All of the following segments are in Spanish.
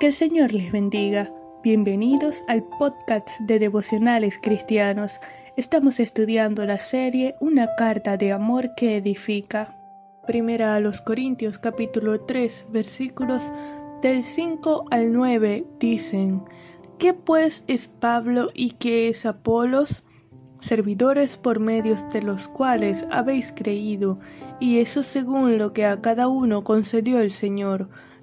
Que el Señor les bendiga. Bienvenidos al podcast de devocionales cristianos. Estamos estudiando la serie Una carta de amor que edifica. Primera a los Corintios capítulo 3 versículos del 5 al 9 dicen, ¿qué pues es Pablo y qué es Apolos? servidores por medios de los cuales habéis creído, y eso según lo que a cada uno concedió el Señor.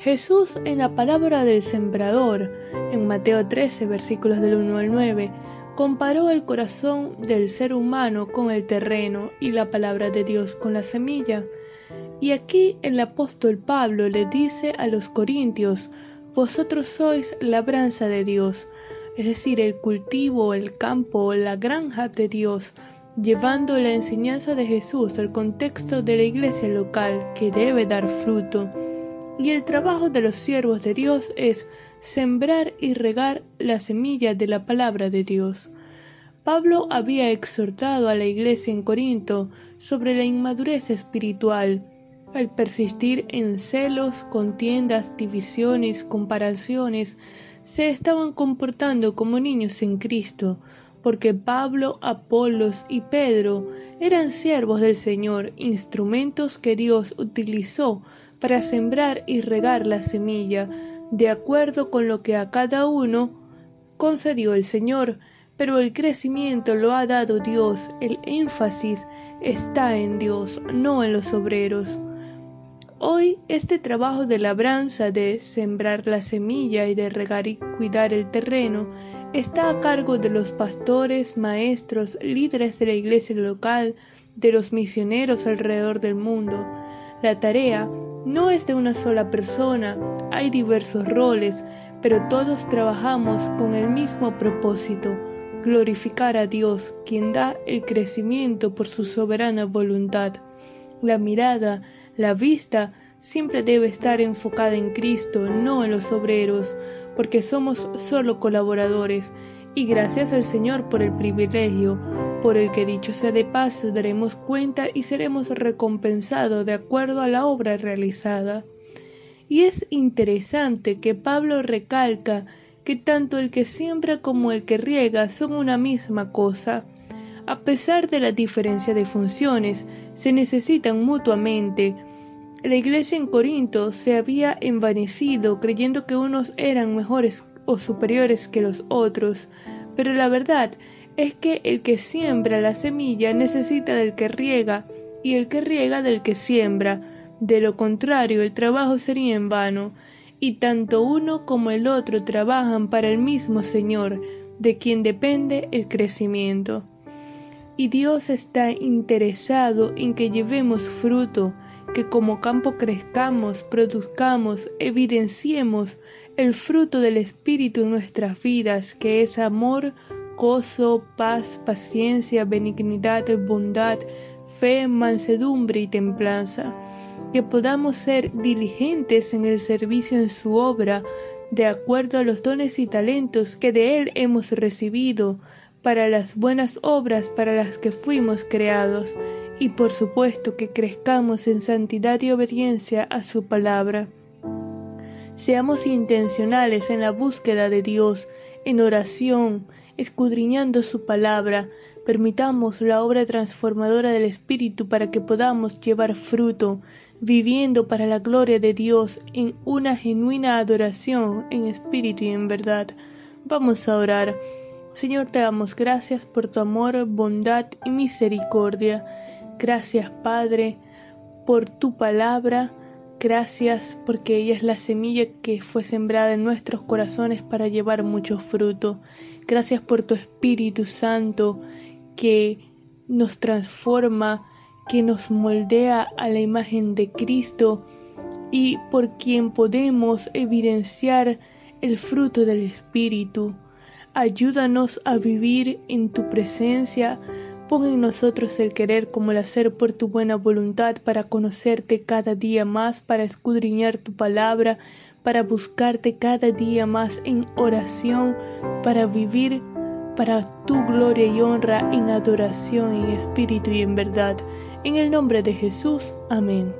Jesús en la palabra del sembrador, en Mateo 13, versículos del 1 al 9, comparó el corazón del ser humano con el terreno y la palabra de Dios con la semilla. Y aquí el apóstol Pablo le dice a los corintios, vosotros sois labranza de Dios, es decir, el cultivo, el campo, la granja de Dios, llevando la enseñanza de Jesús al contexto de la iglesia local que debe dar fruto. Y el trabajo de los siervos de Dios es sembrar y regar la semilla de la palabra de Dios. Pablo había exhortado a la iglesia en Corinto sobre la inmadurez espiritual, al persistir en celos, contiendas, divisiones, comparaciones, se estaban comportando como niños en Cristo, porque Pablo, Apolos y Pedro eran siervos del Señor, instrumentos que Dios utilizó para sembrar y regar la semilla, de acuerdo con lo que a cada uno concedió el Señor, pero el crecimiento lo ha dado Dios, el énfasis está en Dios, no en los obreros. Hoy este trabajo de labranza, de sembrar la semilla y de regar y cuidar el terreno, está a cargo de los pastores, maestros, líderes de la iglesia local, de los misioneros alrededor del mundo. La tarea no es de una sola persona, hay diversos roles, pero todos trabajamos con el mismo propósito, glorificar a Dios, quien da el crecimiento por su soberana voluntad. La mirada la vista siempre debe estar enfocada en Cristo, no en los obreros, porque somos solo colaboradores, y gracias al Señor por el privilegio, por el que dicho sea de paso daremos cuenta y seremos recompensados de acuerdo a la obra realizada. Y es interesante que Pablo recalca que tanto el que siembra como el que riega son una misma cosa. A pesar de la diferencia de funciones, se necesitan mutuamente, la iglesia en Corinto se había envanecido creyendo que unos eran mejores o superiores que los otros, pero la verdad es que el que siembra la semilla necesita del que riega y el que riega del que siembra. De lo contrario, el trabajo sería en vano, y tanto uno como el otro trabajan para el mismo Señor, de quien depende el crecimiento. Y Dios está interesado en que llevemos fruto, que como campo crezcamos, produzcamos, evidenciemos el fruto del Espíritu en nuestras vidas, que es amor, gozo, paz, paciencia, benignidad, bondad, fe, mansedumbre y templanza, que podamos ser diligentes en el servicio en su obra, de acuerdo a los dones y talentos que de Él hemos recibido, para las buenas obras para las que fuimos creados, y por supuesto que crezcamos en santidad y obediencia a su palabra. Seamos intencionales en la búsqueda de Dios, en oración, escudriñando su palabra, permitamos la obra transformadora del Espíritu para que podamos llevar fruto, viviendo para la gloria de Dios en una genuina adoración en espíritu y en verdad. Vamos a orar. Señor, te damos gracias por tu amor, bondad y misericordia. Gracias Padre por tu palabra. Gracias porque ella es la semilla que fue sembrada en nuestros corazones para llevar mucho fruto. Gracias por tu Espíritu Santo que nos transforma, que nos moldea a la imagen de Cristo y por quien podemos evidenciar el fruto del Espíritu. Ayúdanos a vivir en tu presencia. Pon en nosotros el querer como el hacer por tu buena voluntad para conocerte cada día más, para escudriñar tu palabra, para buscarte cada día más en oración, para vivir para tu gloria y honra en adoración en espíritu y en verdad. En el nombre de Jesús. Amén.